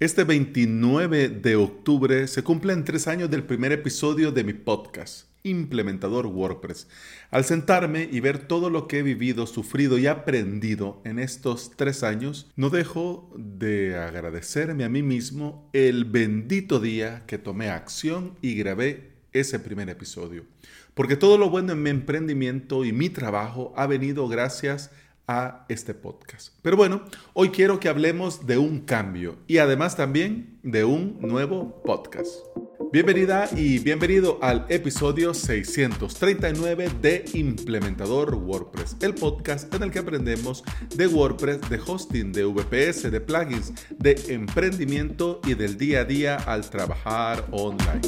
Este 29 de octubre se cumplen tres años del primer episodio de mi podcast, Implementador WordPress. Al sentarme y ver todo lo que he vivido, sufrido y aprendido en estos tres años, no dejo de agradecerme a mí mismo el bendito día que tomé acción y grabé ese primer episodio. Porque todo lo bueno en mi emprendimiento y mi trabajo ha venido gracias a este podcast. Pero bueno, hoy quiero que hablemos de un cambio y además también de un nuevo podcast. Bienvenida y bienvenido al episodio 639 de Implementador WordPress, el podcast en el que aprendemos de WordPress, de hosting, de VPS, de plugins, de emprendimiento y del día a día al trabajar online.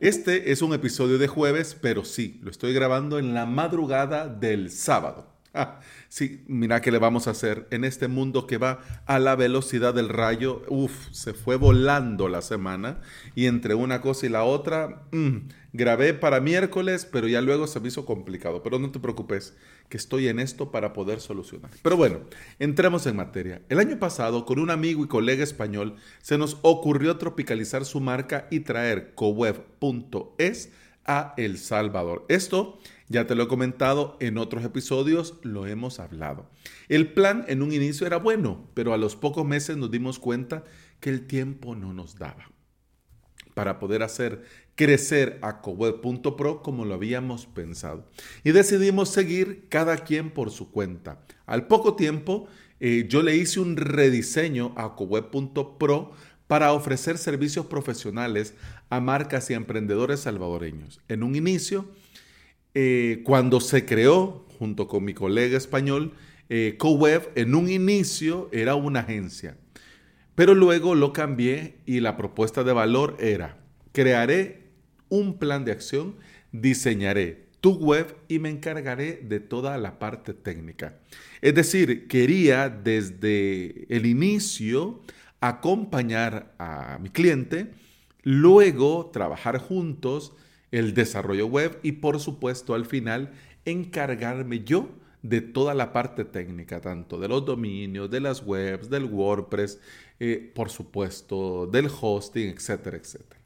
Este es un episodio de jueves, pero sí, lo estoy grabando en la madrugada del sábado. Sí, mira qué le vamos a hacer en este mundo que va a la velocidad del rayo. Uf, se fue volando la semana y entre una cosa y la otra, mm, grabé para miércoles, pero ya luego se me hizo complicado. Pero no te preocupes, que estoy en esto para poder solucionar. Pero bueno, entremos en materia. El año pasado, con un amigo y colega español, se nos ocurrió tropicalizar su marca y traer coweb.es a El Salvador. Esto ya te lo he comentado en otros episodios, lo hemos hablado. El plan en un inicio era bueno, pero a los pocos meses nos dimos cuenta que el tiempo no nos daba para poder hacer crecer a como lo habíamos pensado. Y decidimos seguir cada quien por su cuenta. Al poco tiempo, eh, yo le hice un rediseño a coweb.pro para ofrecer servicios profesionales a marcas y emprendedores salvadoreños. En un inicio, eh, cuando se creó, junto con mi colega español, eh, CoWeb, en un inicio era una agencia, pero luego lo cambié y la propuesta de valor era, crearé un plan de acción, diseñaré tu web y me encargaré de toda la parte técnica. Es decir, quería desde el inicio acompañar a mi cliente, luego trabajar juntos, el desarrollo web y por supuesto al final encargarme yo de toda la parte técnica, tanto de los dominios, de las webs, del WordPress, eh, por supuesto, del hosting, etcétera, etcétera.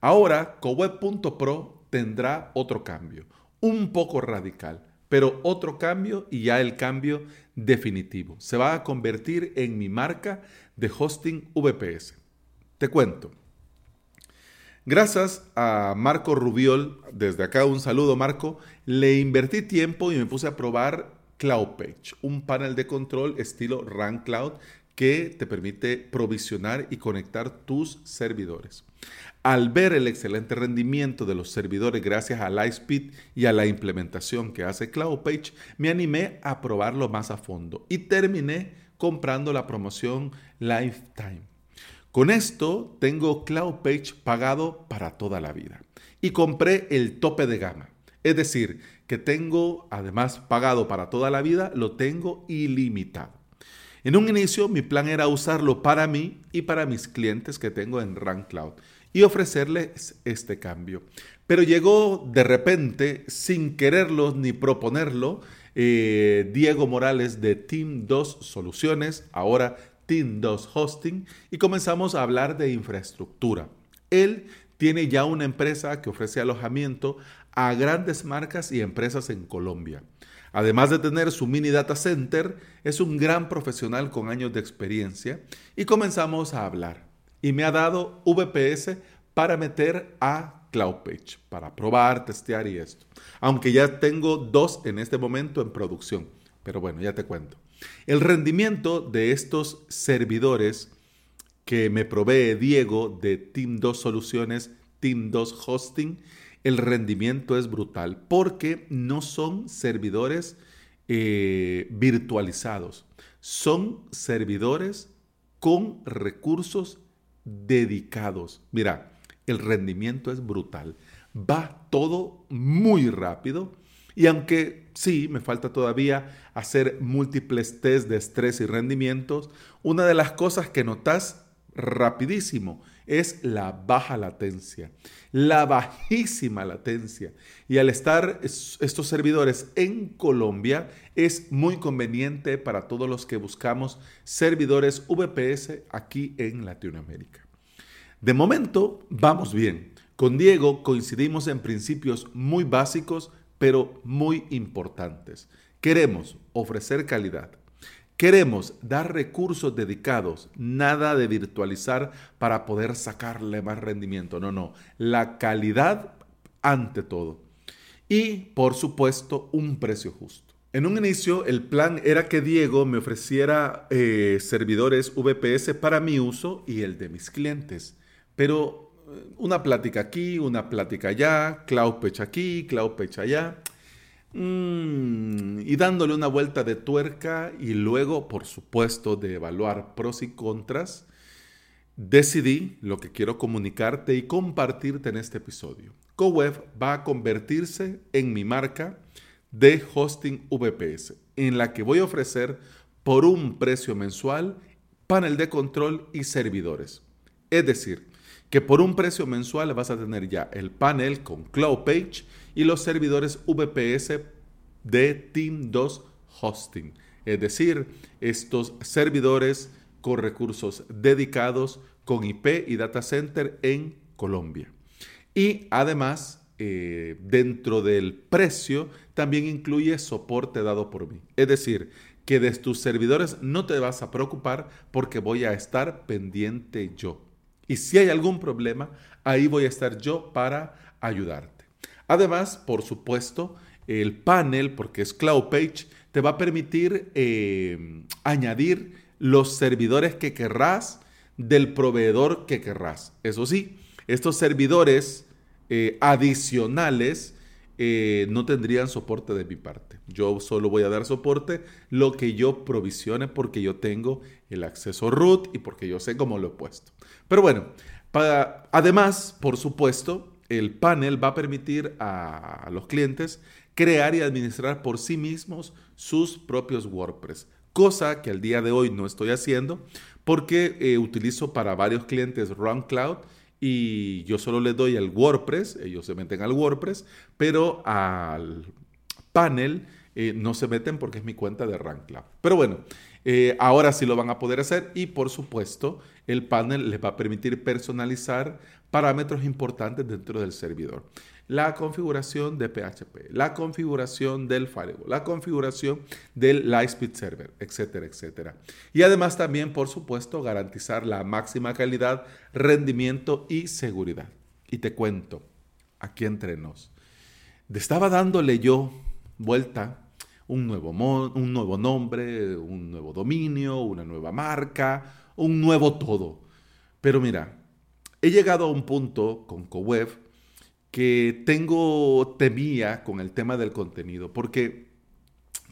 Ahora, coweb.pro tendrá otro cambio, un poco radical, pero otro cambio y ya el cambio definitivo. Se va a convertir en mi marca de hosting VPS. Te cuento. Gracias a Marco Rubiol, desde acá un saludo Marco, le invertí tiempo y me puse a probar CloudPage, un panel de control estilo Run Cloud que te permite provisionar y conectar tus servidores. Al ver el excelente rendimiento de los servidores gracias a Lightspeed y a la implementación que hace CloudPage, me animé a probarlo más a fondo y terminé comprando la promoción Lifetime. Con esto tengo CloudPage pagado para toda la vida. Y compré el tope de gama. Es decir, que tengo, además pagado para toda la vida, lo tengo ilimitado. En un inicio mi plan era usarlo para mí y para mis clientes que tengo en RunCloud y ofrecerles este cambio. Pero llegó de repente, sin quererlo ni proponerlo, eh, Diego Morales de Team 2 Soluciones, ahora Team 2 Hosting y comenzamos a hablar de infraestructura. Él tiene ya una empresa que ofrece alojamiento a grandes marcas y empresas en Colombia. Además de tener su mini data center, es un gran profesional con años de experiencia y comenzamos a hablar. Y me ha dado VPS para meter a CloudPage, para probar, testear y esto. Aunque ya tengo dos en este momento en producción. Pero bueno, ya te cuento. El rendimiento de estos servidores que me provee Diego de Team 2 Soluciones, Team 2 Hosting, el rendimiento es brutal porque no son servidores eh, virtualizados, son servidores con recursos dedicados. Mira, el rendimiento es brutal. Va todo muy rápido y aunque sí, me falta todavía hacer múltiples test de estrés y rendimientos, una de las cosas que notas rapidísimo es la baja latencia, la bajísima latencia. Y al estar estos servidores en Colombia, es muy conveniente para todos los que buscamos servidores VPS aquí en Latinoamérica. De momento, vamos bien. Con Diego coincidimos en principios muy básicos, pero muy importantes. Queremos ofrecer calidad, Queremos dar recursos dedicados, nada de virtualizar para poder sacarle más rendimiento. No, no, la calidad ante todo. Y, por supuesto, un precio justo. En un inicio, el plan era que Diego me ofreciera eh, servidores VPS para mi uso y el de mis clientes. Pero eh, una plática aquí, una plática allá, CloudPage aquí, CloudPage allá. Mm, y dándole una vuelta de tuerca y luego, por supuesto, de evaluar pros y contras, decidí lo que quiero comunicarte y compartirte en este episodio. CoWeb va a convertirse en mi marca de hosting VPS, en la que voy a ofrecer por un precio mensual panel de control y servidores. Es decir, que por un precio mensual vas a tener ya el panel con CloudPage y los servidores VPS de Team 2 Hosting. Es decir, estos servidores con recursos dedicados con IP y data center en Colombia. Y además, eh, dentro del precio también incluye soporte dado por mí. Es decir, que de tus servidores no te vas a preocupar porque voy a estar pendiente yo. Y si hay algún problema, ahí voy a estar yo para ayudarte. Además, por supuesto, el panel, porque es CloudPage, te va a permitir eh, añadir los servidores que querrás del proveedor que querrás. Eso sí, estos servidores eh, adicionales eh, no tendrían soporte de mi parte. Yo solo voy a dar soporte lo que yo provisione porque yo tengo el acceso root y porque yo sé cómo lo he puesto. Pero bueno, además, por supuesto, el panel va a permitir a los clientes crear y administrar por sí mismos sus propios WordPress, cosa que al día de hoy no estoy haciendo porque eh, utilizo para varios clientes RunCloud y yo solo les doy el WordPress, ellos se meten al WordPress, pero al panel eh, no se meten porque es mi cuenta de RunCloud. Pero bueno, eh, ahora sí lo van a poder hacer y por supuesto el panel les va a permitir personalizar parámetros importantes dentro del servidor. La configuración de PHP, la configuración del firewall, la configuración del Lightspeed Server, etcétera, etcétera. Y además también, por supuesto, garantizar la máxima calidad, rendimiento y seguridad. Y te cuento, aquí entre nos, estaba dándole yo vuelta un nuevo, un nuevo nombre, un nuevo dominio, una nueva marca, un nuevo todo. Pero mira, he llegado a un punto con CoWeb que tengo temía con el tema del contenido, porque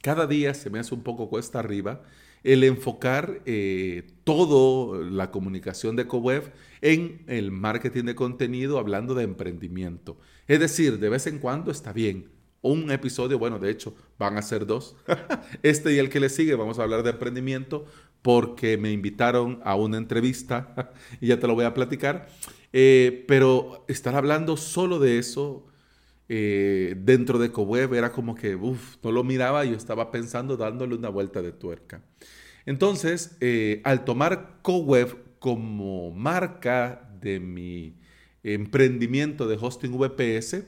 cada día se me hace un poco cuesta arriba el enfocar eh, toda la comunicación de CoWeb en el marketing de contenido hablando de emprendimiento. Es decir, de vez en cuando está bien, un episodio, bueno, de hecho, van a ser dos. este y el que le sigue, vamos a hablar de emprendimiento porque me invitaron a una entrevista y ya te lo voy a platicar. Eh, pero estar hablando solo de eso eh, dentro de CoWeb era como que, uff, no lo miraba, yo estaba pensando dándole una vuelta de tuerca. Entonces, eh, al tomar CoWeb como marca de mi emprendimiento de hosting VPS,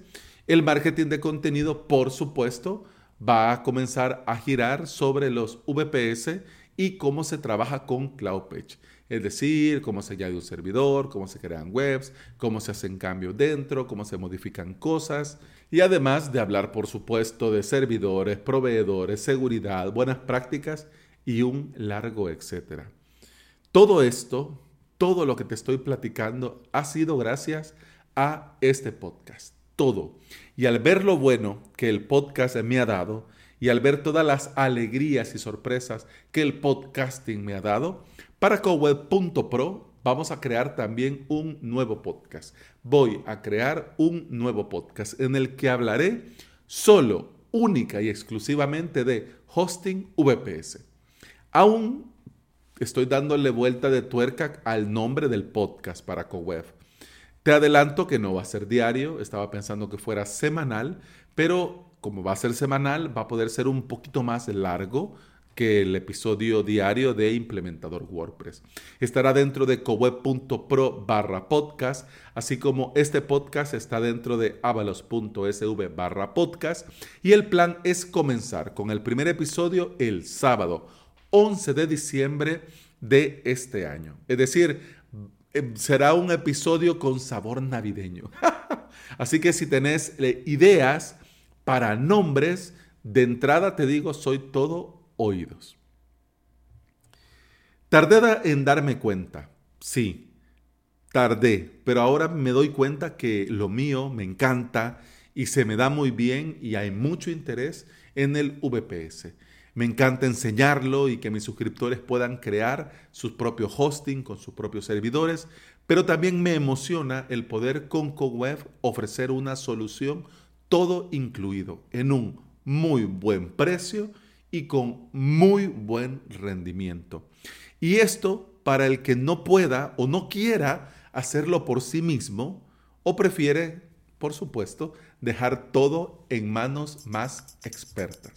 el marketing de contenido, por supuesto, va a comenzar a girar sobre los VPS y cómo se trabaja con CloudPage. Es decir, cómo se añade un servidor, cómo se crean webs, cómo se hacen cambios dentro, cómo se modifican cosas. Y además de hablar, por supuesto, de servidores, proveedores, seguridad, buenas prácticas y un largo etcétera. Todo esto, todo lo que te estoy platicando, ha sido gracias a este podcast todo. Y al ver lo bueno que el podcast me ha dado y al ver todas las alegrías y sorpresas que el podcasting me ha dado, para coweb.pro vamos a crear también un nuevo podcast. Voy a crear un nuevo podcast en el que hablaré solo, única y exclusivamente de hosting VPS. Aún estoy dándole vuelta de tuerca al nombre del podcast para CoWeb. Te adelanto que no va a ser diario, estaba pensando que fuera semanal, pero como va a ser semanal, va a poder ser un poquito más largo que el episodio diario de Implementador WordPress. Estará dentro de coweb.pro barra podcast, así como este podcast está dentro de avalos.sv barra podcast. Y el plan es comenzar con el primer episodio el sábado 11 de diciembre de este año. Es decir, em, será un episodio con sabor navideño. así que si tenés eh, ideas para nombres, de entrada te digo, soy todo oídos. Tardé en darme cuenta, sí, tardé, pero ahora me doy cuenta que lo mío me encanta y se me da muy bien y hay mucho interés en el VPS. Me encanta enseñarlo y que mis suscriptores puedan crear sus propios hosting con sus propios servidores, pero también me emociona el poder con CoWeb ofrecer una solución todo incluido en un muy buen precio y con muy buen rendimiento. Y esto para el que no pueda o no quiera hacerlo por sí mismo o prefiere, por supuesto, dejar todo en manos más expertas.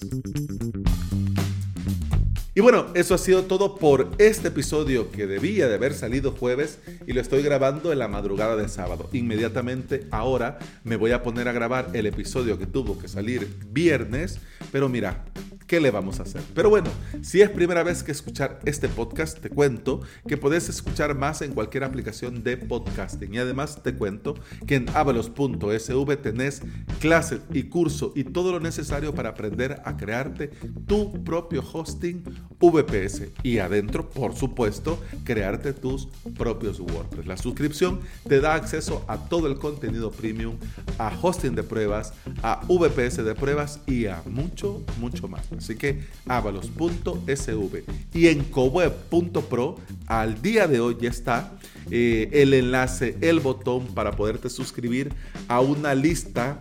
Y bueno, eso ha sido todo por este episodio que debía de haber salido jueves y lo estoy grabando en la madrugada de sábado. Inmediatamente ahora me voy a poner a grabar el episodio que tuvo que salir viernes, pero mira, ¿qué le vamos a hacer? Pero bueno, si es primera vez que escuchar este podcast, te cuento que podés escuchar más en cualquier aplicación de podcasting. Y además te cuento que en avalos.sv tenés clases y curso y todo lo necesario para aprender a crearte tu propio hosting VPS. Y adentro, por supuesto, crearte tus propios WordPress. La suscripción te da acceso a todo el contenido premium, a hosting de pruebas, a VPS de pruebas y a mucho, mucho más. Así que avalos.sv y en coweb.pro al día de hoy ya está eh, el enlace, el botón para poderte suscribir a una lista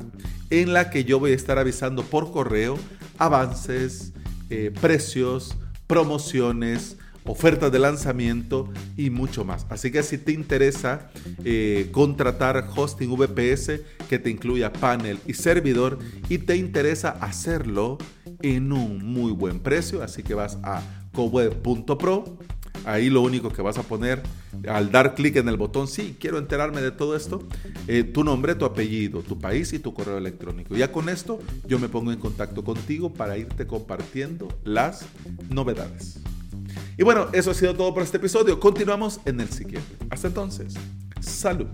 en la que yo voy a estar avisando por correo avances, eh, precios, promociones, ofertas de lanzamiento y mucho más. Así que si te interesa eh, contratar hosting VPS que te incluya panel y servidor y te interesa hacerlo en un muy buen precio, así que vas a coweb.pro. Ahí lo único que vas a poner al dar clic en el botón, sí, quiero enterarme de todo esto, eh, tu nombre, tu apellido, tu país y tu correo electrónico. Ya con esto yo me pongo en contacto contigo para irte compartiendo las novedades. Y bueno, eso ha sido todo por este episodio. Continuamos en el siguiente. Hasta entonces, salud.